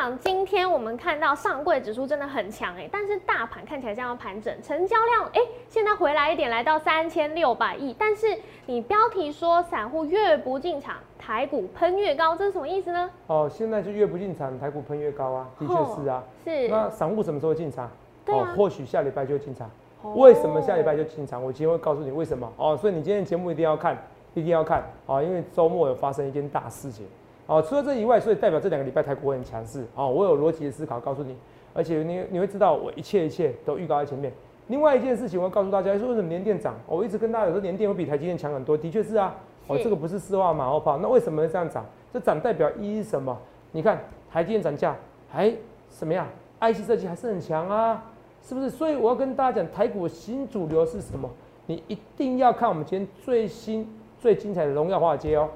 长，今天我们看到上柜指数真的很强哎，但是大盘看起来这样盘整，成交量哎，现在回来一点，来到三千六百亿。但是你标题说散户越不进场，台股喷越高，这是什么意思呢？哦，现在就越不进场，台股喷越高啊，的确是啊。是。那散户什么时候进场？对哦，或许下礼拜就进场。为什么下礼拜就进场？我今天会告诉你为什么哦。所以你今天节目一定要看，一定要看啊，因为周末有发生一件大事情。哦，除了这以外，所以代表这两个礼拜台股很强势。哦，我有逻辑的思考告诉你，而且你你会知道我一切一切都预告在前面。另外一件事情，我要告诉大家，说为什么年电涨？我一直跟大家有说，连电会比台积电强很多，的确是啊。哦，这个不是四话马后炮。那为什么会这样涨？这涨代表意义什么？你看台积电涨价还什么样？IC 设计还是很强啊，是不是？所以我要跟大家讲，台股新主流是什么？你一定要看我们今天最新最精彩的荣耀华尔街哦。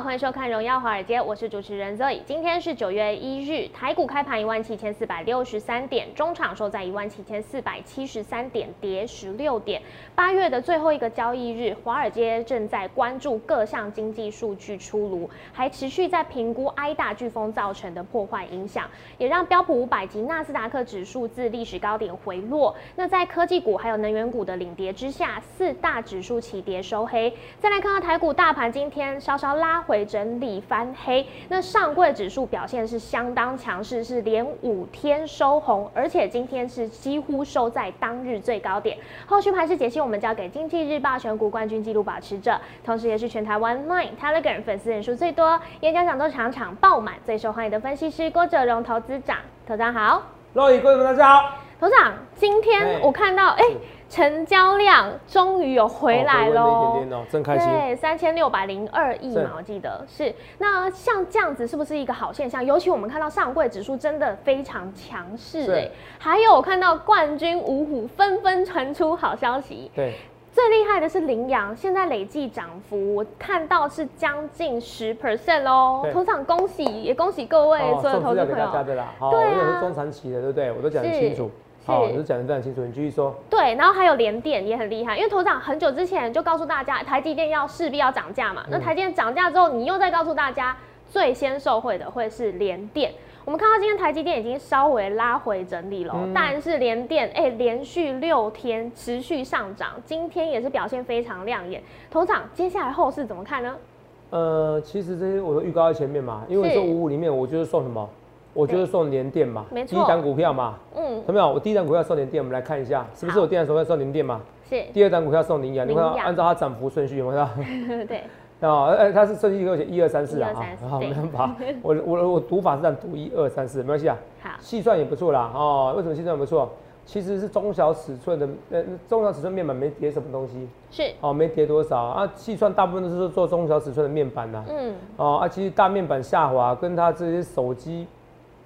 欢迎收看《荣耀华尔街》，我是主持人 Zoe。今天是九月一日，台股开盘一万七千四百六十三点，中场收在一万七千四百七十三点，跌十六点。八月的最后一个交易日，华尔街正在关注各项经济数据出炉，还持续在评估挨大飓风造成的破坏影响，也让标普五百及纳斯达克指数自历史高点回落。那在科技股还有能源股的领跌之下，四大指数齐跌收黑。再来看看台股大盘，今天稍稍。拉回整理翻黑，那上柜指数表现是相当强势，是连五天收红，而且今天是几乎收在当日最高点。后续盘势解析，我们交给经济日报选股冠军纪录保持者，同时也是全台湾 Line Telegram 粉丝人数最多、演讲讲座场场爆满、最受欢迎的分析师郭哲荣投资长。头长好，各位观众大家好。头长，今天我看到哎。成交量终于有回来喽，一点点哦，真开心。对，三千六百零二亿嘛，我记得是。那像这样子是不是一个好现象？尤其我们看到上柜指数真的非常强势哎，还有我看到冠军五虎纷纷传出好消息。对，最厉害的是羚羊，现在累计涨幅我看到是将近十 percent 喽。头场恭喜，也恭喜各位所有投资朋友。对啊，中长期的，对不对？我都讲清楚。好，你是讲的非常清楚，你继续说。对，然后还有联电也很厉害，因为头长很久之前就告诉大家，台积电要势必要涨价嘛。那台积电涨价之后，你又再告诉大家，最先受惠的会是联电。我们看到今天台积电已经稍微拉回整理了，但是联电哎，连续六天持续上涨，今天也是表现非常亮眼。头长，接下来后市怎么看呢？呃，其实这些我都预告在前面嘛，因为这五五里面，我就是送什么？我就是送联电嘛，第一档股票嘛，嗯，有没有？我第一档股票送联电，我们来看一下，是不是我第二档股票送联电嘛？是。第二档股票送羚羊，你看按照它涨幅顺序，有没有？对。啊，呃，它是顺序给我写一二三四啊，好，没办法，我我我读法是这样读一二三四，没关系啊。好。细算也不错啦，哦，为什么细算不错？其实是中小尺寸的，呃，中小尺寸面板没跌什么东西，是。哦，没跌多少啊？细算大部分都是做中小尺寸的面板呐，嗯。哦，啊，其实大面板下滑，跟它这些手机。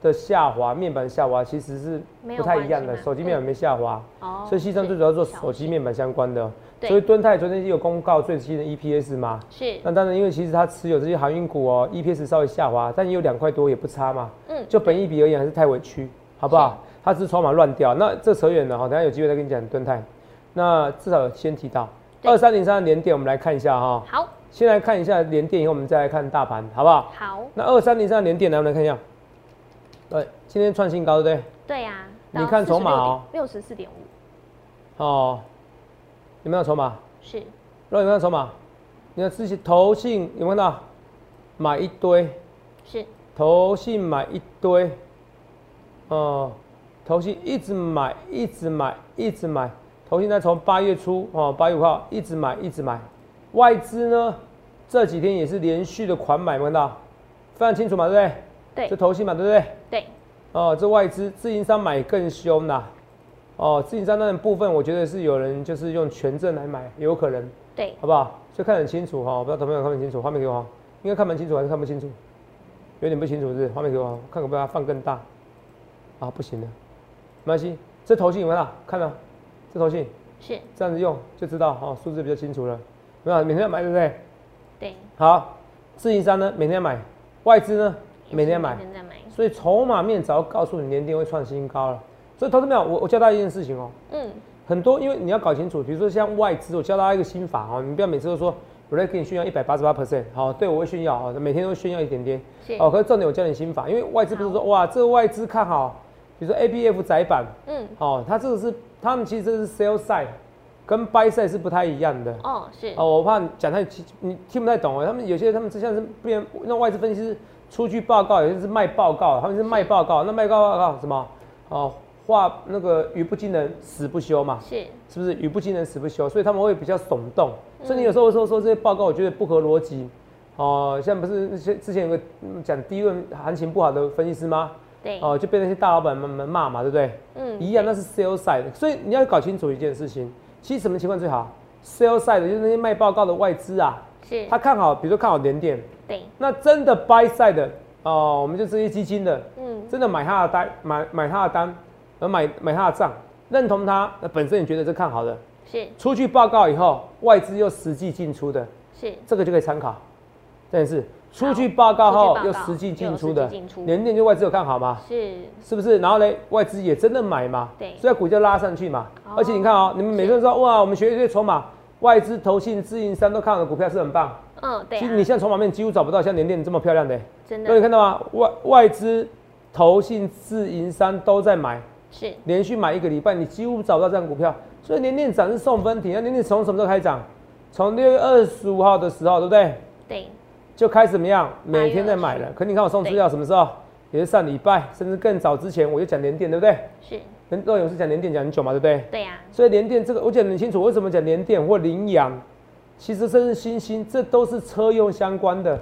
的下滑，面板下滑其实是不太一样的。手机面板没下滑，哦，所以西昌最主要做手机面板相关的。所以敦泰昨天有公告最新的 EPS 嘛？是。那当然，因为其实它持有这些航运股哦，EPS 稍微下滑，但也有两块多也不差嘛。嗯。就本一比而言还是太委屈，好不好？它只是筹码乱掉。那这扯远了哈，等下有机会再跟你讲敦泰。那至少先提到二三零三的连电，我们来看一下哈。好。先来看一下连电，以后我们再来看大盘，好不好？好。那二三零三的连电，来我们来看一下。对，今天创新高，对不对？对呀。你看筹码哦，六十四点五。哦，有没有筹码？是。有没有筹码？你看之前投信有没有看到？买一堆。是。投信买一堆。哦，投信一直买，一直买，一直买。投信在从八月初哦，八月五号一直买，一直买。外资呢，这几天也是连续的款买，看到？非常清楚嘛，对不对？对，这投信嘛，对不对？对。哦，这外资自营商买更凶呐。哦，自营商那部分，我觉得是有人就是用权证来买，有可能。对。好不好？所以看很清楚哈，我不知道同朋友看不清楚，画面给我。应该看蛮清楚还是看不清楚？有点不清楚是？画面给我，看可不可以放更大？啊，不行的，没关系。这头信有没有？看到？这头信是这样子用就知道哦，数字比较清楚了。没有，每天要买对不对？对。好。自营商呢每天要买，外资呢每天买，每天在买，所以筹码面早就告诉你年电会创新高了。所以投资没有，我我教大家一件事情哦、嗯，很多因为你要搞清楚，比如说像外资，我教大家一个心法哦、你不要每次都说我在给你炫耀一百八十八 percent，好，对我会炫耀啊，每天都炫耀一点点，是，哦，可是重点我教你心法，因为外资不是说哇，这个外资看好，比如说 A B F 窄板，嗯，哦，它这个是他们其实这是 sell side，跟 buy side 是不太一样的。哦，是，哦，我怕你讲太你听不太懂哦。他们有些他们就像是变那外资分析师出具报告，有些是卖报告，他们是卖报告。那卖报告什么？哦，话那个语不惊人死不休嘛，是，是不是？语不惊人死不休，所以他们会比较耸动。所以你有时候说说这些报告，我觉得不合逻辑。哦，像不是那些之前有个嗯讲第一轮行情不好的分析师吗？对，哦，就被那些大老板们们骂嘛，对不对？嗯，一样，那是 sales side，所以你要搞清楚一件事情，其实什么情况最好？sales side 就是那些卖报告的外资啊，是，他看好，比如说看好联电，对，那真的 buy side 的哦，我们就这些基金的，嗯，真的买他的单，买买他的单，而买买他的账，认同他，那本身你觉得是看好的，是，出去报告以后，外资又实际进出的，是，这个就可以参考。但是出去报告后又实际进出的有实际进出，联电就外资有看好吗？是，是不是？然后呢，外资也真的买嘛，对。所以股价拉上去嘛。哦。而且你看哦，你们每个人说哇，我们学一堆筹码，外资、投信、自营商都看好的股票是很棒。嗯，对其实啊，你现在筹码面几乎找不到像联电这么漂亮的，真的各位看到吗？外外资、投信、自营商都在买，是，连续买一个礼拜，你几乎找不到这样股票。所以联电涨是送分题，那联电从什么时候开始涨？从六月二十五号的时候，对不对？对，就开始怎么样？每天在买了。可你看我送资料什么时候？也是上礼拜，甚至更早之前我就讲联电，对不对？是，跟肉勇是讲联电讲很久嘛，对不对？对呀，所以联电这个我讲得很清楚，为什么讲联电或羚羊，其实甚至星星，这都是车用相关的。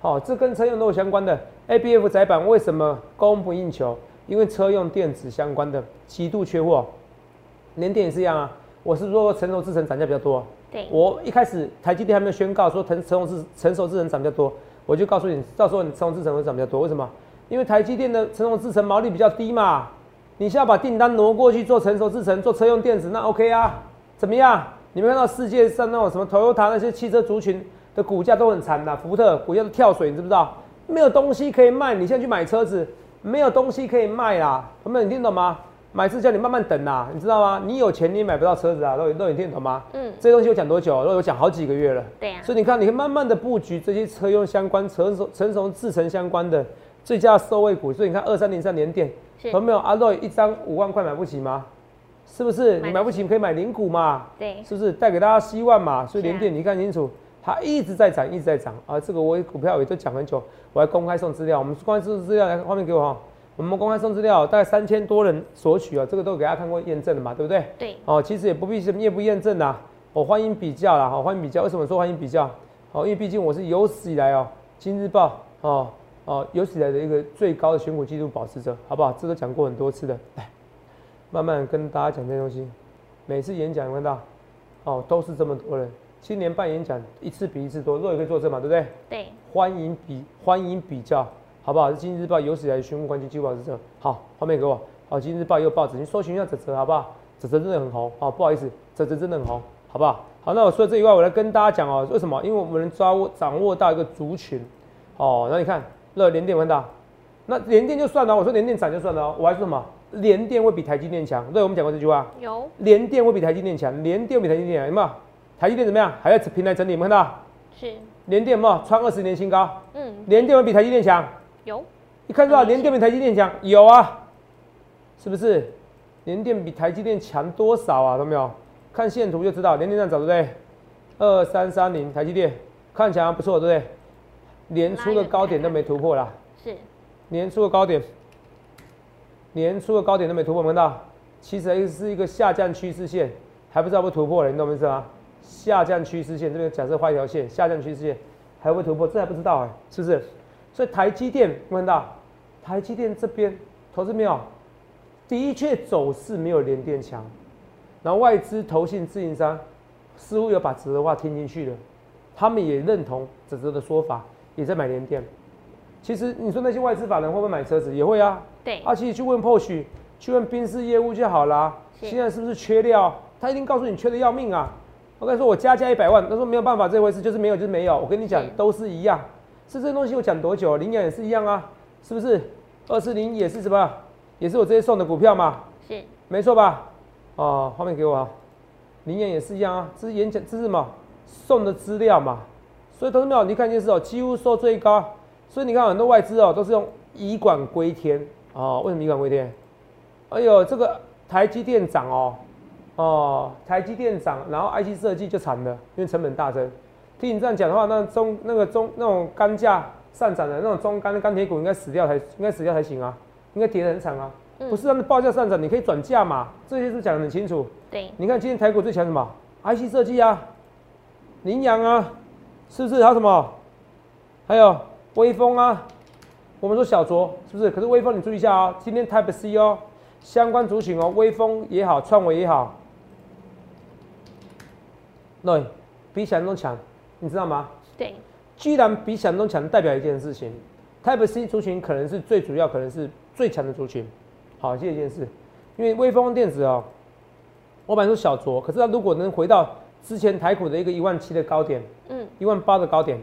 好、这跟车用都有相关的。A B F 窄板为什么供不应求？因为车用电子相关的极度缺货。联电也是一样啊。我是说成熟制程涨价比较多。对，我一开始台积电还没有宣告说成成熟制成熟制程涨比较多，我就告诉你，到时候你成熟制程会涨比较多。为什么？因为台积电的成熟制程毛利比较低嘛。你现在把订单挪过去做成熟制程，做车用电子，那 OK 啊？怎么样？你们看到世界上那种什么 Toyota 那些汽车族群的股价都很惨的，福特股价都跳水，你知不知道？没有东西可以卖，你现在去买车子，没有东西可以卖啦。朋友们，你听懂吗？买是叫你慢慢等啦，你知道吗？你有钱你也买不到车子啊，都都你听懂吗？嗯，这些东西我讲多久？都有讲好几个月了。对呀，所以你看，你可以慢慢的布局这些车用相关、成熟、成熟制成相关的最佳收尾股。所以你看，二三零三年电，有没有？阿瑞一张五万块买不起吗？是不是？你买不起，你可以买零股嘛？对，是不是？带给大家希望嘛？所以联电你看清楚，它一直在涨，一直在涨啊！这个我股票也都讲很久，我还公开送资料。我们公开送资料，来画面给我哈。我们公开送资料，大概三千多人索取啊，这个都给大家看过验证的嘛，对不对？对，哦，其实也不必什么验不验证啦，我、欢迎比较啦，好、欢迎比较。为什么说欢迎比较？好，因为毕竟我是有史以来哦，今日报哦哦有史以来的一个最高的选股记录保持者，好不好？这都讲过很多次的，来，慢慢跟大家讲这些东西。每次演讲有看到，哦，都是这么多人，七年半演讲一次比一次多，若也可以作证嘛，对不对？对，欢迎比欢迎比较，好不好？是《今日日报》有史以来的选股冠军纪录保持者。好，画面给我。好，《今日日报》也有报纸，你搜寻一下泽泽，好不好？泽泽真的很红。好，不好意思，泽泽真的很红，好不好？好，那我说了这以外，我来跟大家讲哦，为什么？因为我们能抓握掌握到一个族群。哦，那你看，热联电看到，那联电就算了，我说联电涨就算了哦，我还说什么？联电会比台积电强。对，我们讲过这句话，有，联电会比台积电强，联电会比台积电强，有没有？台积电怎么样？还在平台整理，有没有看到？是，联电有没有创二十年新高？嗯，联电会比台积电强？有，你看到联电比台积电强？有啊，是不是？联电比台积电强多少啊？懂没有？看线图就知道，联电这样走对不对？二三三零台积电看起来不错，对不对？年初的高点都没突破啦，是，年初的高点，年初的高点都没突破，我们看到？其实是一个下降趋势线，还不知道会不突破了，你懂我意思吗？下降趋势线这边假设画一条线，下降趋势线还会突破？这还不知道哎、是不是？所以台积电有没有看到，台积电这边投资没有，的确走势没有联电强，然后外资、投信、自营商似乎有把指的话听进去了，他们也认同哲哲的说法，也在买联电。其实你说那些外资法人会不会买车子？也会啊。对，啊，其实去问 POSE 去问宾士业务就好啦。现在是不是缺料？他一定告诉你缺的要命啊！我跟你说，我加价一百万，他说没有办法这回事，就是没有就是没有。我跟你讲，都是一样。是这东西我讲多久？羚羊也是一样啊，是不是？二四零也是什么？也是我这些送的股票嘛？是，没错吧？哦，画面给我啊。羚羊也是一样啊，这是演讲，这是什么？送的资料嘛。所以同志们，你看一件事哦，几乎收最高。所以你看很多外资哦，都是用以管归天哦。为什么以管归天？哎呦，这个台积电涨哦，哦，台积电涨，然后 IC 设计就惨了，因为成本大增。听你这样讲的话，那中那个中那种钢价上涨的那种中钢钢铁股应该死掉才应该死掉才行啊，应该跌得很惨啊。不是让报价上涨，你可以转价嘛，这些是讲得很清楚。对，你看今天台股最强什么？IC 设计啊，羚羊啊，是不是？还有什么？还有微风啊，我们说小卓是不是？可是微风你注意一下啊，今天 Type C 哦，相关族群哦，微风也好，创维也好，对，比想象中强，你知道吗？对，居然比想象中强，代表一件事情，Type C 族群可能是最主要，可能是最强的族群。好，这一件事，因为微风电子哦，我本来说小卓，可是它如果能回到之前台股的一个一万七的高点，嗯，一万八的高点，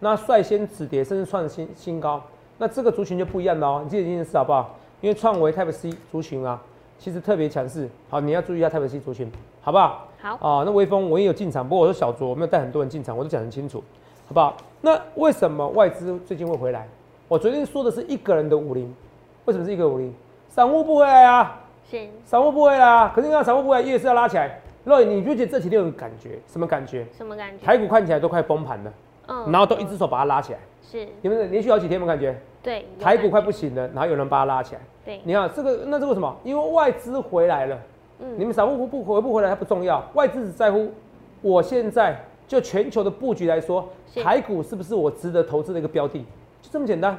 那率先止跌，甚至创新新高，那这个族群就不一样了哦。你记得这件事好不好？因为创维 Type C 族群啊，其实特别强势。好，你要注意一下 Type C 族群，好不好？好。啊，那微风我也有进场，不过我是小卓，我没有带很多人进场，我都讲很清楚，好不好？那为什么外资最近会回来？我昨天说的是一个人的五零，为什么是一个五零？散户不回来啊，是散户不回来啊。可是你看散户不回来，夜市要拉起来。肉，你不觉得这几天有感觉？什么感觉？什么感觉？台股看起来都快崩盘了，嗯，然后都一只手把它拉起来。是，你们连续好几天有感觉？对，台股快不行了，然后有人把它拉起来。对，你看这个，那这为什么？因为外资回来了。嗯，你们散户不回不回来，它不重要，外资只在乎我现在就全球的布局来说，台股是不是我值得投资的一个标的？就这么简单。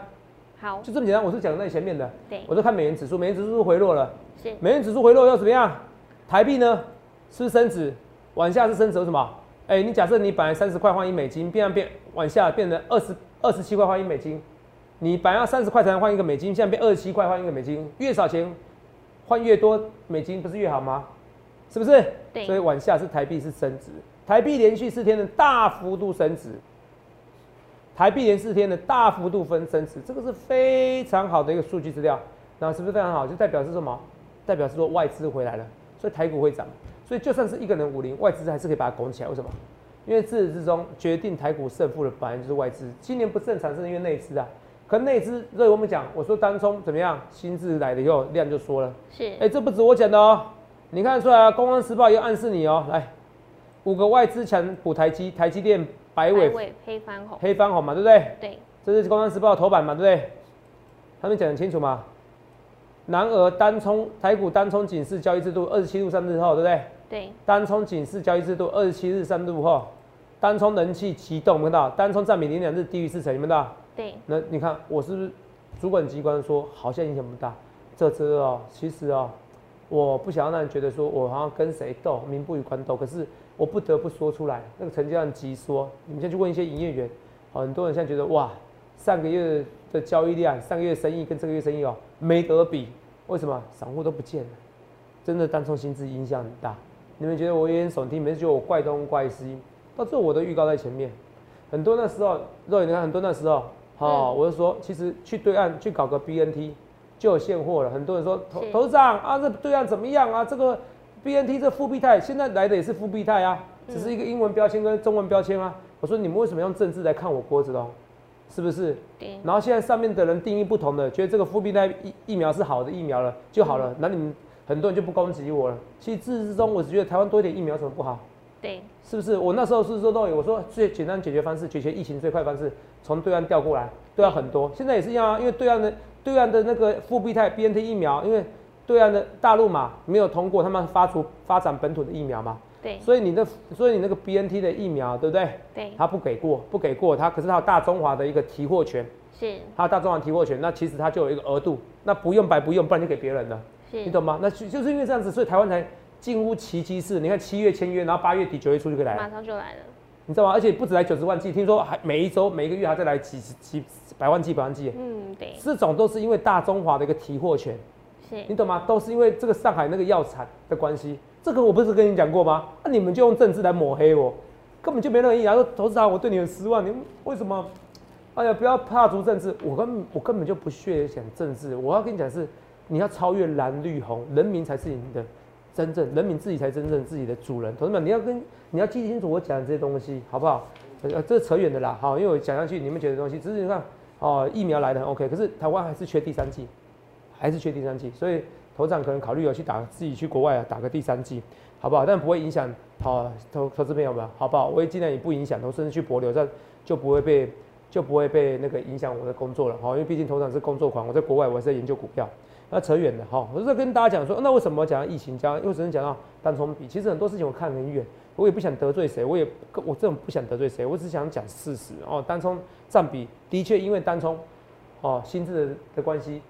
好，就这么简单。我是讲在前面的，对，我在看美元指数，美元指数回落了，是，美元指数回落要怎么样？台币呢？是升值？往下是升值什么？哎，你假设你本来三十块换一美金，变变往下变成二十二十七块换一美金，你本来要三十块才能换一个美金，现在变二十七块换一个美金，越少钱换越多美金，不是越好吗？是不是？对，所以往下是台币是升值，台币连续四天的大幅度升值。台币连四天的大幅度分升值，这个是非常好的一个数据资料，那是不是非常好？就代表是什么？代表是说外资回来了，所以台股会涨。所以就算是一个人五零，外资还是可以把它拱起来。为什么？因为自始至终决定台股胜负的本来就是外资。今年不正常是因为内资啊，可内资，所以我们讲，我说单冲怎么样？新智来了以后量就缩了，是，哎，这不止我讲的哦，你看出来啊？公安时报又暗示你哦，来，五个外资强补台积，台积电。白尾黑番红，黑番红嘛，对不对？对，这是《公安时报》头版嘛，对不对？他们讲的清楚嘛？南俄单冲台股单冲警示交易制度二十七日三日后，对不对？对。单冲警示交易制度二十七日三度后，单冲人气启动，看到？单冲占比零两日低于四成，你们到？对。那你看我是不是主管机关说好像影响不大？这这哦，其实哦，我不想要让人觉得说我好像跟谁斗，民不与官斗，可是。我不得不说出来，那个成交量急缩。你们先去问一些营业员，很多人现在觉得哇，上个月的交易量，上个月生意跟这个月生意哦没得比。为什么？散户都不见了，真的单冲薪资影响很大。你们觉得我有点耸听，没人觉得我怪东怪西，到最后我的预告在前面。很多那时候，肉眼你看很多那时候，好，我就说其实去对岸去搞个 BNT 就有现货了。很多人说头头长啊，这对岸怎么样啊？这个。B N T 这复必泰现在来的也是复必泰啊，只是一个英文标签跟中文标签啊。我说你们为什么用政治来看我郭子龙？是不是？对。然后现在上面的人定义不同的，觉得这个复必泰疫疫苗是好的疫苗了就好了，那你们很多人就不攻击我了。其实自始至终我只觉得台湾多一点疫苗怎么不好？对。是不是？我那时候是说到我说最简单解决方式，解决疫情最快方式，从对岸调过来，对岸很多，现在也是一样啊，因为对岸的对岸的那个复必泰 B N T 疫苗，因为。对岸的大陆嘛，没有通过，他们发出发展本土的疫苗嘛。对。所以你的，所以你那个 B N T 的疫苗，对不对？对。他不给过，不给过，他可是他有大中华的一个提货权。是。他有大中华提货权，那其实他就有一个额度，那不用白不用，不然就给别人了。是。你懂吗？那就就是因为这样子，所以台湾才近乎奇迹式。你看七月签约，然后八月底九月初就可以来。马上就来了。你知道吗？而且不止来九十万剂，听说还每一周、每一个月还在来几几百万剂、百万剂。嗯，对。这种都是因为大中华的一个提货权。是你懂吗？都是因为这个上海那个药厂的关系，这个我不是跟你讲过吗？那你们就用政治来抹黑我，根本就没那个意义。然后投资他，我对你很失望，你为什么？哎呀，不要怕足政治，我根我根本就不屑讲政治。我要跟你讲是，你要超越蓝绿红，人民才是你的真正，人民自己才真正自己的主人。同志们，你要跟你要记清楚我讲的这些东西，好不好？呃，这扯远的啦，好，因为我讲下去你们觉得东西，只是你看哦，疫苗来的 OK，可是台湾还是缺第三季，还是缺第三季，所以头长可能考虑要去打自己去国外啊打个第三季，好不好？但不会影响好投投资朋友们，好不好？我也尽量也不影响，投甚至去博流，这样就不会被。就不会被那个影响我的工作了哈，因为毕竟头场是工作狂，我在国外我还是在研究股票，那扯远了哈。我是在跟大家讲说，那为什么讲到疫情，讲因为只能讲到单冲比，其实很多事情我看很远，我也不想得罪谁，我也我这种不想得罪谁，我只想讲事实哦。单冲占比的确因为单冲哦薪资的的关系，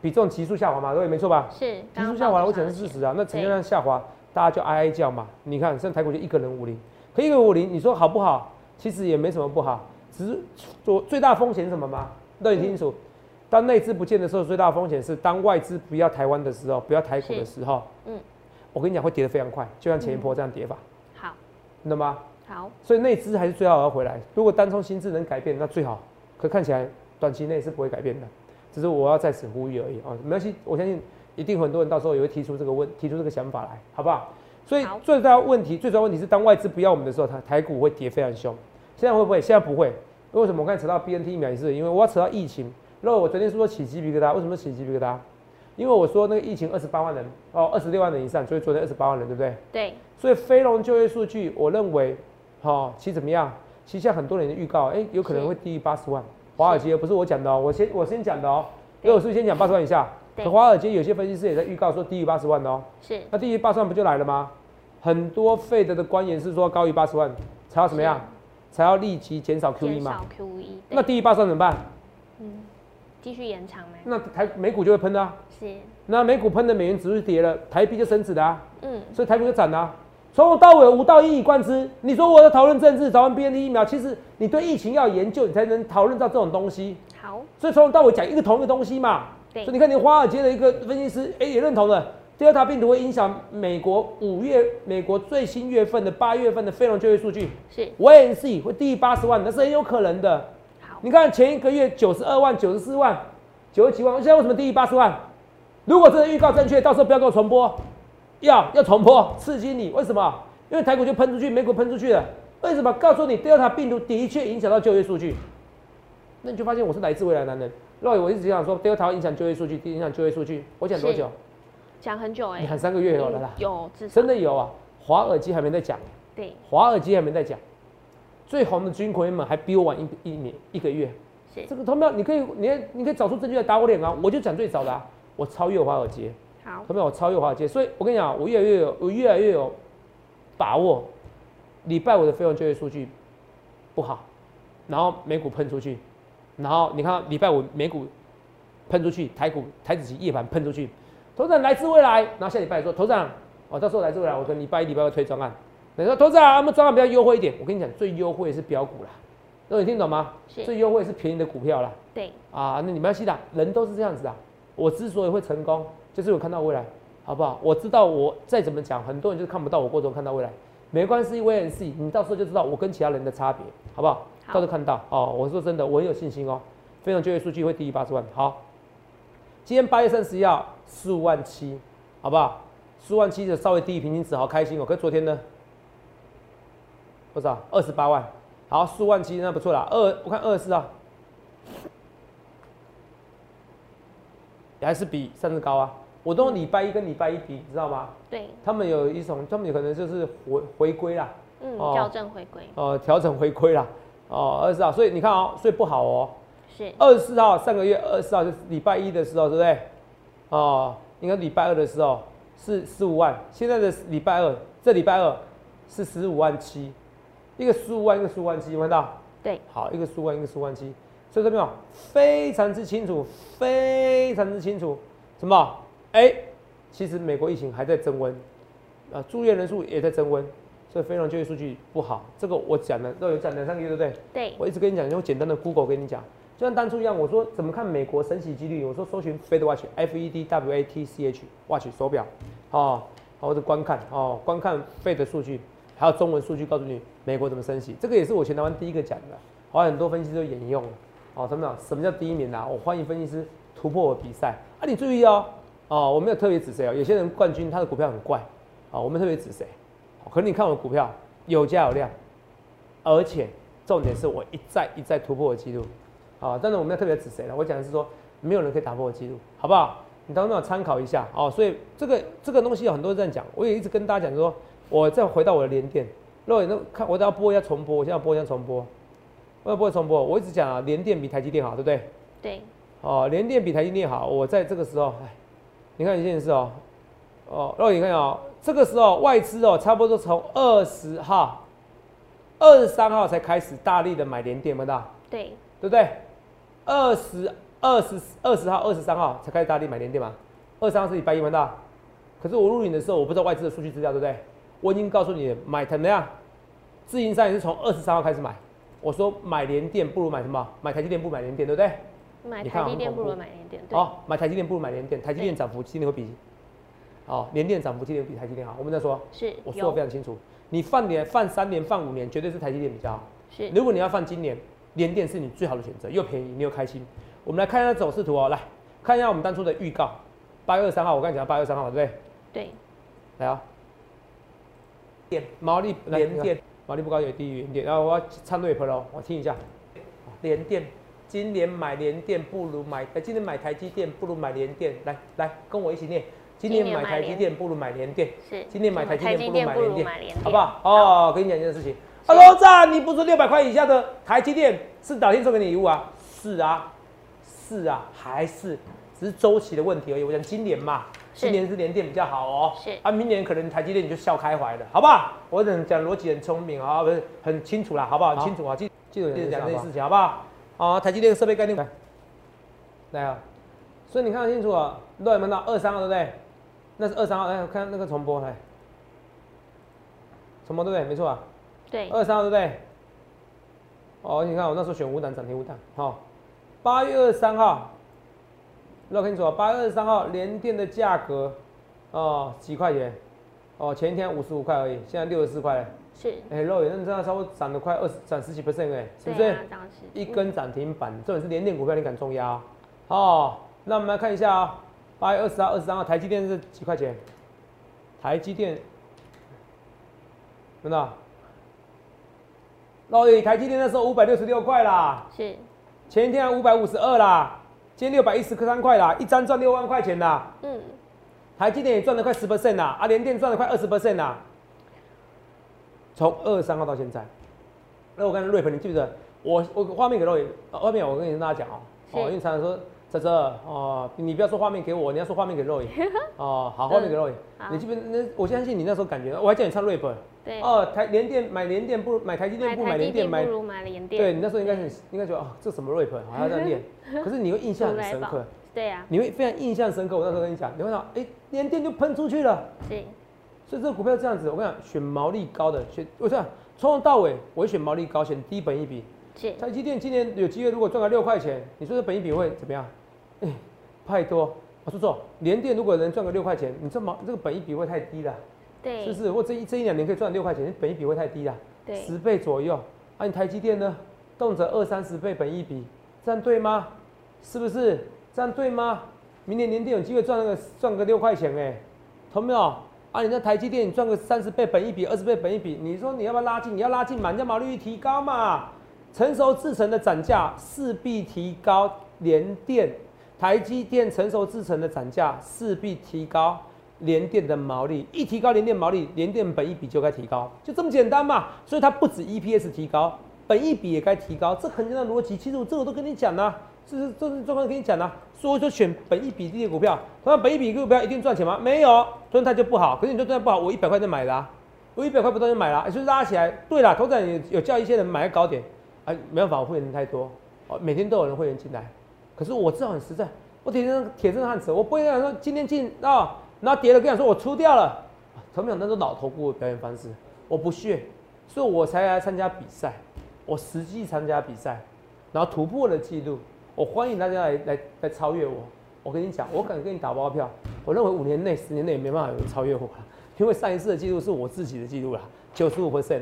比重急速下滑嘛，对，没错吧？是急速下滑，我讲是事实啊。那成交量下滑，大家就哀哀叫嘛。你看现在台股就一个人五零，可一个人五零，你说好不好？其实也没什么不好。只是做最大风险什么吗？都你听清楚。当内资不见的时候，最大的风险是当外资不要台湾的时候，不要台股的时候。嗯。我跟你讲，会跌得非常快，就像前一波这样跌法。好。懂吗？好。所以内资还是最好要回来。如果单冲心智能改变，那最好。可看起来短期内是不会改变的，只是我要在此呼吁而已啊。没关系，我相信一定很多人到时候也会提出这个问，提出这个想法来，好不好？所以最大问题，最主要问题是当外资不要我们的时候，台台股会跌非常凶。现在会不会？现在不会。为什么我刚才扯到 B N T 疫苗也是？因为我要扯到疫情。然后我昨天是说起鸡皮疙瘩，为什么起鸡皮疙瘩？因为我说那个疫情二十八万人哦，二十六万人以上，所以昨天二十八万人，对不对？对。所以非农就业数据，我认为，哈，其实怎么样？其实像很多人的预告，哎，有可能会低于八十万。华尔街不是我讲的哦，我先我先讲的哦，因为我是先讲八十万以下。可华尔街有些分析师也在预告说低于八十万的哦。是。那低于八十万不就来了吗？很多费德的官员是说高于八十万才要怎么样？才要立即减少 QE 嘛？减少 QE。那低于八万怎么办？嗯，继续延长吗？那台美股就会喷的啊。是。那美股喷的美元指数跌了，台币就升值的啊。嗯。所以台股就涨了。从头到尾无道一以贯之。你说我在讨论政治，讨论 BNT 疫苗，其实你对疫情要研究，你才能讨论到这种东西。好。所以从头到尾讲一个同一个东西嘛。对。所以你看，你华尔街的一个分析师，哎，也认同了。第二，它病毒会影响美国五月、美国最新月份的八月份的非农就业数据，是 y C 会低于八十万，那是很有可能的。好，你看前一个月九十二万、九十四万、九十几万，现在为什么低于八十万？如果这个预告正确，到时候不要给我重播，要要重播，刺激你。为什么？因为台股就喷出去，美股喷出去了。为什么？告诉你，，Delta 病毒的确影响到就业数据，那你就发现我是来自未来男人。若我一直想说，，Delta 影响就业数据，影响就业数据，我讲多久？讲很久哎，你喊三个月有了啦，有，真的有啊。华尔街还没在讲，对，华尔街还没在讲，最红的军魁们还比我晚一一年一个月。是这个投票，你可以，你你可以找出证据来打我脸啊！我就讲最早的，啊，我超越华尔街。好，投票我超越华尔街，所以我跟你讲，我越来越有，我越来越有把握。礼拜五的非农就业数据不好，然后美股喷出去，然后你看礼拜五美股喷出去，台股台子期夜盘喷出去。头长来自未来，然后下礼拜说头长，我，到时候来自未来，我跟礼拜一、礼拜二推专案。你说投资啊，我们专案比较优惠一点。我跟你讲，最优惠是标股啦，那你听懂吗？最优惠是便宜的股票啦。对。啊，那你们要记得，人都是这样子的。我之所以会成功，就是我看到未来，好不好？我知道我再怎么讲，很多人就是看不到我过程看到未来。没关系，V N C，你到时候就知道我跟其他人的差别，好不好？到时候看到哦。我说真的，我很有信心哦。非常就业数据会低于八十万。好。今天八月三十一号，四五万七，好不好？四五万七的稍微低于平均值，好开心哦。可是昨天呢？多少？二十八万。好，四万七那不错啦。二，我看二十四号，也还是比上次高啊。我都礼拜一跟礼拜一比，你知道吗？对。他们有一种，他们有可能就是回回归啦。嗯，调整回归。哦，调整回归啦。哦，二十四号，所以你看哦，所以不好哦。是二十四号，上个月二十四号就是礼拜一的时候，对不对？哦，应该礼拜二的时候是十五万，现在的礼拜二，这礼拜二是十五万七，一个十五万，一个十五万七，有看到？对，好，一个十五万，一个十五万七，所以这边非常之清楚，非常之清楚，什么？哎，其实美国疫情还在增温，啊，住院人数也在增温，所以非农就业数据不好，这个我讲了都有讲两三个月，对不对？对，我一直跟你讲，用简单的 Google 跟你讲。就像当初一样，我说怎么看美国升息几率？我说搜寻 Fed Watch，F E D W A T C H Watch 手表，哦，或者观看哦，观看 Fed 数据，还有中文数据告诉你美国怎么升息。这个也是我全台湾第一个讲的，好像，很多分析师都引用了。哦，怎么样？什么叫第一名呢？我欢迎分析师突破我比赛啊！你注意哦，哦，我没有特别指谁哦。有些人冠军他的股票很怪啊，我们特别指谁？可是你看我的股票有价有量，而且重点是我一再一再突破我记录啊！但是我没有特别指谁了，我讲的是说没有人可以打破我记录，好不好？你当中要参考一下哦。所以这个这个东西有很多人在讲，我也一直跟大家讲说，我再回到我的连电，如果你看我都要播一下重播，我现在播一下重播。会不会重播？我一直讲啊，联电比台积电好，对不对？对。哦，联电比台积电好。我在这个时候，哎，你看一件事哦，哦，肉你看哦，这个时候外资哦，差不多从二十号、二十三号才开始大力的买联电，没到？对。对不对？二十二十二十号、二十三号才开始大力买联电嘛？二十三号是礼拜一，没到？可是我录影的时候，我不知道外资的数据资料，对不对？我已经告诉你，买怎么样？自营商也是从二十三号开始买。我说买联电不如买什么？买台积电不买联电，对不对？买台积电不如买联电。哦，买台积电不如买联电。台积电涨幅今年会比，哦，联电涨幅今年比台积电好。我们在说，是，我说的非常清楚。你放年、放三年、放五年，绝对是台积电比较好。是。如果你要放今年，联电是你最好的选择，又便宜，你又开心。我们来看一下走势图哦，来看一下我们当初的预告。八月二三号，我刚才讲八月二三号，对不对？对。来啊。电毛利联电。毛利不高也低于联电，然后我要唱 rap 喽，我听一下。联电，今年买联电不如买，哎，今年买台积电不如买联电，来来跟我一起念。今年买台积电不如买联电，是。今年买台积电不如买联电，好不好？哦，跟你讲一件事情。Hello，赞，你不是六百块以下的台积电是哪天送给你礼物啊？是啊，是啊，还是只是周期的问题而已。我讲今年嘛。今年是联电比较好哦，是啊，明年可能台积电你就笑开怀了，好不好？我等讲逻辑很聪明啊，不是很清楚啦，好不好？很清楚啊，记记住讲这些事情，好不好？啊，台积电设备概念来，来啊，所以你看得清楚啊，乱门到二三号对不对？那是二三号，来看那个重播来，重播对不对？没错啊，对，二三号对不对？哦，你看我那时候选五档涨停五档，好，八月二十三号。那清楚啊，八月二十三号连电的价格，哦，几块钱？哦，前一天五十五块而已，现在六十四块了。是。哎，肉眼认真，稍微涨了快二十，涨十几 percent 哎，是不是？一根涨停板，这种是连电股票，你敢重压？哦，那我们来看一下啊，八月二十号、二十三号，台积电是几块钱？台积电，真的？肉眼台积电那时候五百六十六块啦。是。前一天五百五十二啦。今天六百一十三块啦，一张赚六万块钱啦。嗯，台积电也赚了快十 percent 啦，啊，联电赚了快二十 percent 啦。从二十三号到现在，那我刚才瑞鹏，你记不记得？我我画面给肉眼，画面我跟你跟大家讲哦，哦，因为常常说在这哦，你不要说画面给我，你要说画面给肉眼。哦，好，画面给肉眼。你记不？那我相信你那时候感觉，我还叫你唱瑞鹏。对哦，台联电买联电不如买台积电不买联电买不如买联电。对你那时候应该是应该觉得哦，这什么 rap 好像在念，可是你会印象很深刻。对啊，你会非常印象深刻。我那时候跟你讲，你会想，哎，联电就喷出去了。对，所以这个股票这样子，我跟你讲，选毛利高的，选我这样从头到尾我会选毛利高，选低本一比。是。台积电今年有机会，如果赚个六块钱，你说这本一比会怎么样？哎，太多。我说错，联电如果能赚个六块钱，你这毛这个本一比会太低了。对，是不是？或这一这一两年可以赚六块钱，你本一比会太低啦。对，十倍左右。啊，你台积电呢，动辄二三十倍本一比，这样对吗？是不是？这样对吗？明年年底有机会赚那个赚个六块钱哎，同没有？啊，你那台积电你赚个三十倍本一比，二十倍本一比，你说你要不要拉近？你要拉近嘛，人家毛利率提高嘛，成熟制成的涨价势必提高联电，台积电成熟制成的涨价势必提高。联电的毛利一提高，联电毛利，联电本益比就该提高，就这么简单嘛。所以它不止 EPS 提高，本益比也该提高，这很简单逻辑。其实我这我都跟你讲啦，这是这是状况跟你讲啦。所以说选本益比低的股票，同样本益比股票一定赚钱吗？没有，状态就不好。可是你说状态不好，我一百块就买啦，我一百块不到就买了，也就拉起来。对了，头仔有有叫一些人买个高点，啊，没办法，我会员人太多，哦，每天都有人会员进来。可是我知道很实在，我铁证铁证汉子，我不会这样说今天进啊。那跌了，跟你说我出掉了，同样那是老头股的表演方式，我不屑，所以我才来参加比赛，我实际参加比赛，然后突破了记录，我欢迎大家来来来超越我。我跟你讲，我敢跟你打包票，我认为五年内、十年内也没办法有人超越我了，因为上一次的记录是我自己的记录了，九十五 percent。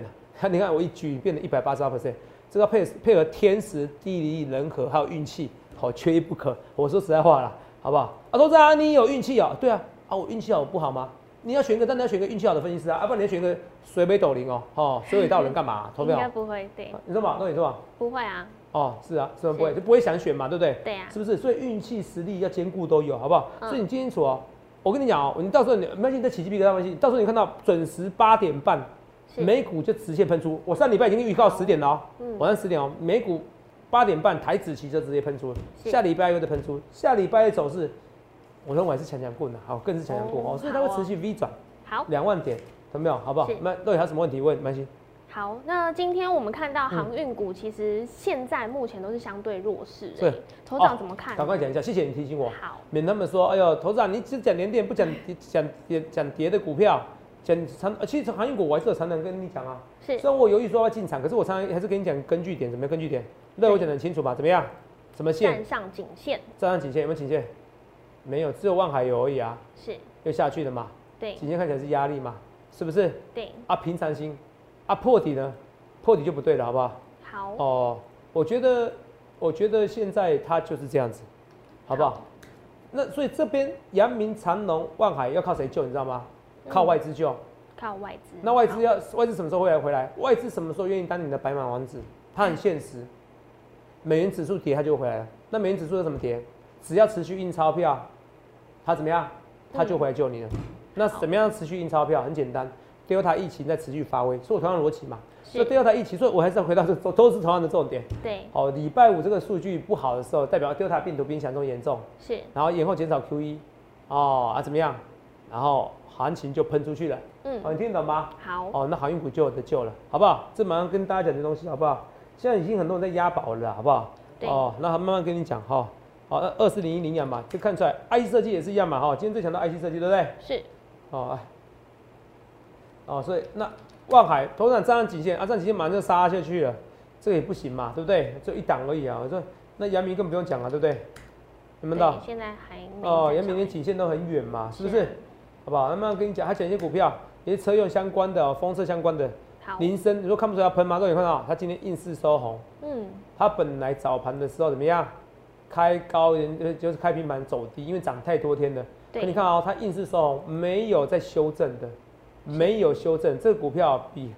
你看我一举变得一百八十二 percent，这个配配合天时地利人和还有运气，好缺一不可。我说实在话啦，好不好？啊，都在啊，你有运气哦，对啊，啊我运气好不好吗？你要选一个，但你要选一个运气好的分析师啊，要不然你要选一个水杯斗灵哦，哦，水尾道人干嘛？投票？应该不会，对。你说嘛？那你说嘛？不会啊。哦，是啊，是不会，就不会想选嘛，对不对？对啊。是不是？所以运气实力要兼顾都有，好不好？所以你记清楚哦。我跟你讲哦，你到时候你没关系，你在起鸡皮疙瘩关系，到时候你看到准时八点半，美股就直线喷出。我上礼拜已经预告十点了哦，晚上十点哦，美股八点半台子期就直接喷出，下礼拜又在喷出，下礼拜的走势，我认为是强强棍的，好，更是强强棍哦，所以它会持续 V 转。好，两万点，有没有？好不好？那到底还有什么问题问？没关系。好，那今天我们看到航运股其实现在目前都是相对弱势。对，头长怎么看？赶快讲一下，谢谢你提醒我。好，免他们说，哎呦，头长你只讲连电不讲讲跌讲跌的股票，讲长，其实航运股我还是有常常跟你讲啊。是。虽然我犹豫说要进场，可是我常常还是跟你讲根据点，怎么样？根据点，那我讲的很清楚吧？怎么样？什么线？站上颈线。站上颈线有没有颈线？没有，只有望海有而已啊。是。又下去了嘛？对。今天看起来是压力嘛？是不是？对。啊，平常心，啊，破底呢？破底就不对了，好不好？好。哦，我觉得，我觉得现在它就是这样子，好不好？那所以这边阳明、长隆、万海要靠谁救？你知道吗？靠外资救。靠外资。那外资要外资什么时候会来回来？外资什么时候愿意当你的白马王子？它很现实，美元指数跌，它就回来了。那美元指数要怎么跌？只要持续印钞票，它怎么样？它就回来救你了。那怎么样持续印钞票？很简单，Delta 疫情在持续发威，所以同样逻辑嘛。所以 Delta 疫情，所以我还是要回到这都 都是同样的重点。对。哦，礼拜五这个数据不好的时候，代表 Delta 病毒比想象中严重。是。然后延后减少 QE，哦啊怎么样？然后行情就喷出去了。嗯。哦，你听懂吗？好。哦，那航运股就有得救了，好不好？这马上跟大家讲的东西，好不好？现在已经很多人在押宝了，好不好？对。哦，那慢慢跟你讲哈。好，那二四零一领养嘛，就看出来，IC 设计也是一样嘛，哈。今天最强的 IC 设计，对不对？是。哦，哦，所以那望海头场站上极限啊，站极限马上就杀下去了，这个也不行嘛，对不对？就一档而已啊。我说那阳明更不用讲了，对不对？有没有到？现在还哦，阳明连极限都很远嘛，是不是？好不好？那慢慢跟你讲，他讲一些股票，一些车用相关的、风车相关的。好。林森，你说看不出来喷吗？各位看到，他今天硬是收红。嗯。他本来早盘的时候怎么样？开高，人就是开平板走低，因为涨太多天了。对。你看啊，它硬是收红，没有在修正的。没有修正，这个股票比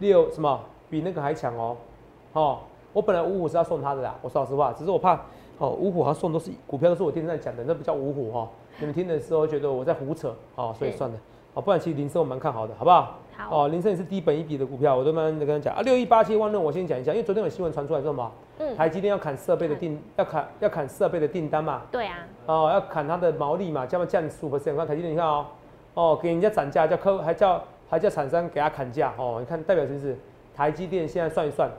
六什么比那个还强哦，哦，我本来五虎是要送他的啦，我说老实话，只是我怕哦五虎他送都是股票都是我电视上讲的，那不叫五虎哈，你们听的时候觉得我在胡扯哦，所以算了，哦，不然其实林森我蛮看好的，好不好？好，哦，林森也是低本一笔的股票，我都慢慢的跟他讲啊，六一八七万润我先讲一下，因为昨天有新闻传出来说什么？嗯，台积电要砍设备的订，要砍要砍设备的订单嘛？对啊，哦，要砍它的毛利嘛，这样降十五 percent？看台积电，你看哦。哦，给人家涨价，叫客还叫还叫厂商给他砍价哦。你看代表什么？是台积电现在算一算，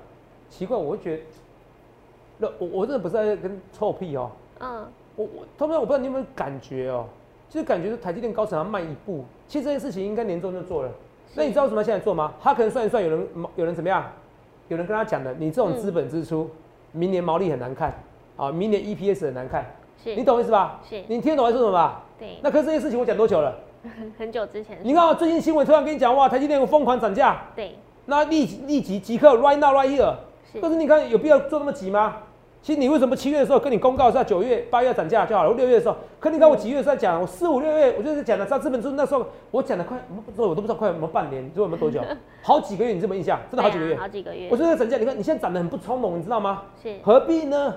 奇怪，我会觉得，那我我真的不是在跟臭屁哦。嗯。我我他们我不知道你有没有感觉哦，就是感觉是台积电高层要迈一步。其实这件事情应该年终就做了。那你知道为什么现在做吗？他可能算一算，有人有人怎么样？有人跟他讲的，你这种资本支出，明年毛利很难看啊，明年 EPS 很难看。你懂意思吧？是。你听得懂还是什么吧？对。那可是这件事情我讲多久了？很久之前，你看最近新闻突然跟你讲哇，台积电疯狂涨价，对，那立立即即刻 right now right here，可是你看有必要做那么急吗？其实你为什么七月的时候跟你公告是要九月八月涨价就好了，六月的时候，可你看我几月在讲，我四五六月我就是讲的，在资本出那时候我讲的快，不知道我都不知道快有没有半年，你知道有没有多久？好几个月，你这么印象？真的好几个月，好几个月。我说在涨价，你看你现在涨得很不从容，你知道吗？是，何必呢？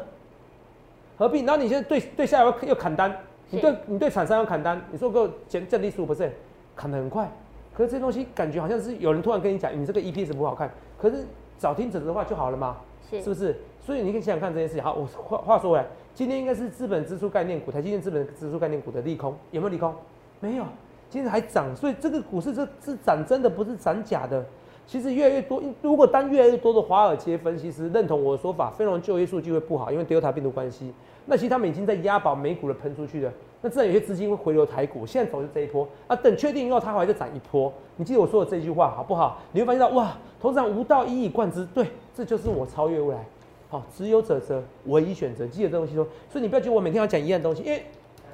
何必？然后你现在对对下游又砍单。你对你对厂商要砍单，你说给我减降低十五 percent，砍得很快。可是这东西感觉好像是有人突然跟你讲，你这个 EPS 不好看。可是早听者的话就好了嘛，是是不是？所以你可以想想看这件事情。好，我话话说回来，今天应该是资本支出概念股，台积电资本支出概念股的利空，有没有利空？没有，今天还涨。所以这个股市这是涨真的，不是涨假的。其实越来越多，如果当越来越多的华尔街分析师认同我的说法，非农就业数据会不好，因为 Delta 病毒关系。那其实他们已经在押宝美股的喷出去了，那自然有些资金会回流台股。现在走是这一波啊，等确定以后，它还会再涨一波。你记得我说的这句话好不好？你会发现到哇，投资上无道一以贯之，对，这就是我超越未来。好，只有者则唯一选择，记得这东西说。所以你不要觉得我每天要讲一样东西，因为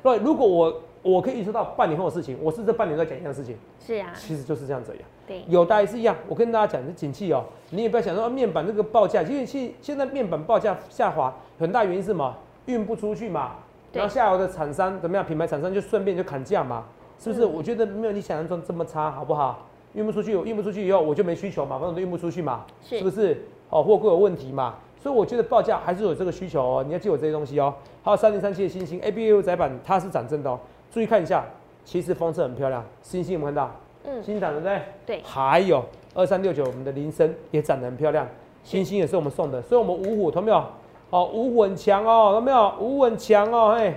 对，如果我我可以预测到半年后的事情，我是这半年在讲一样事情，是啊，其实就是这样子呀。对，有的也是一样，我跟大家讲是景气哦，你也不要想说面板这个报价，因为现现在面板报价下滑，很大原因是什么？运不出去嘛，对然后下游的厂商怎么样？品牌厂商就顺便就砍价嘛，是不是？嗯我觉得没有你想象中这么差，好不好？运不出去，我运不出去以后我就没需求嘛，反正我都运不出去嘛，是不是？哦，货柜有问题嘛，所以我觉得报价还是有这个需求哦，你要记我这些东西哦。还有三零三七的星星 A B U 窄板它是涨正的哦，注意看一下，其实风车很漂亮，星星有没有看到？嗯，星涨对不对？对，还有二三六九，我们的铃声也长得很漂亮，星星也是我们送的，所以我们五虎，懂没有？哦，五虎很强哦，懂没有？五虎很强哦，嘿，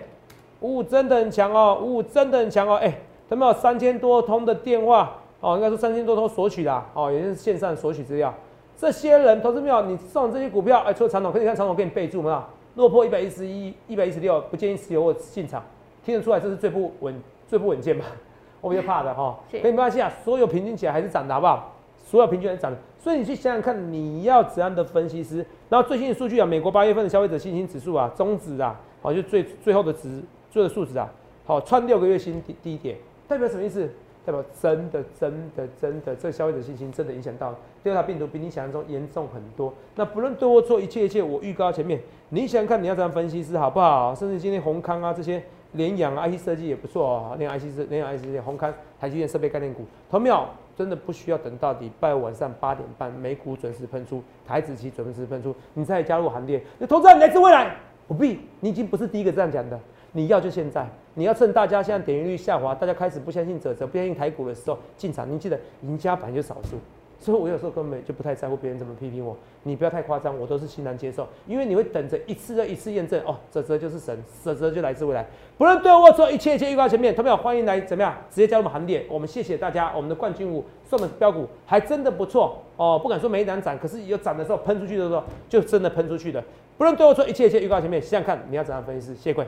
五虎真的很强哦，五虎真的很强哦，哎，懂没有？三千多通的电话，哦，应该说三千多通索取啦，哦，也是线上索取资料。这些人投资没有？你送这些股票，哎，除了长总，可以看长总给你备注没有？落破一百一十一、一百一十六，不建议持有或进场，听得出来这是最不稳、最不稳健吧？我比较怕的哈，是可以没关系啊，所有平均起来还是涨的好不好？所有平均还是涨的，所以你去想想看，你要怎样的分析师？然后最新的数据啊，美国八月份的消费者信心指数啊，中值啊，好就最最后的值，最后的数值啊，好创六个月新低低点，代表什么意思？代表真的真的真的，这消费者信心真的影响到第二大病毒比你想象中严重很多。那不论对或错，一切一切我预告前面，你想看你要怎样分析师好不好？甚至今天宏康啊这些联阳啊 IC 设计也不错哦，联阳 IC 设联阳 IC 设计宏康台积电设备概念股，同没有？真的不需要等到礼拜晚上八点半美股准时喷出，台子期准时喷出，你再加入行列。那投资人来自未来，不必，你已经不是第一个这样讲的。你要就现在，你要趁大家现在点击率下滑，大家开始不相信者则不相信台股的时候进场。你记得，赢家本来就少数，所以我有时候根本就不太在乎别人怎么批评我。你不要太夸张，我都是欣然接受，因为你会等着一次又一次验证哦，泽泽就是神，泽泽就来自未来。不论对或错，一切一切预告前面，同没有欢迎来怎么样直接加入我们行列。我们谢谢大家，我们的冠军股送的标股还真的不错哦，不敢说每一档涨，可是有涨的时候喷出去的时候就真的喷出去的。不论对或错，一切一切预告前面，想想看你要怎样分析师，谢谢各位。